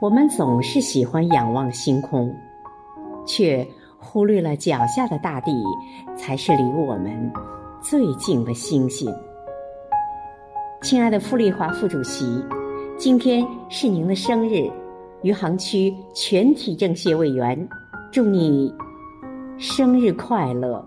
我们总是喜欢仰望星空，却忽略了脚下的大地才是离我们最近的星星。亲爱的傅丽华副主席，今天是您的生日，余杭区全体政协委员，祝你生日快乐。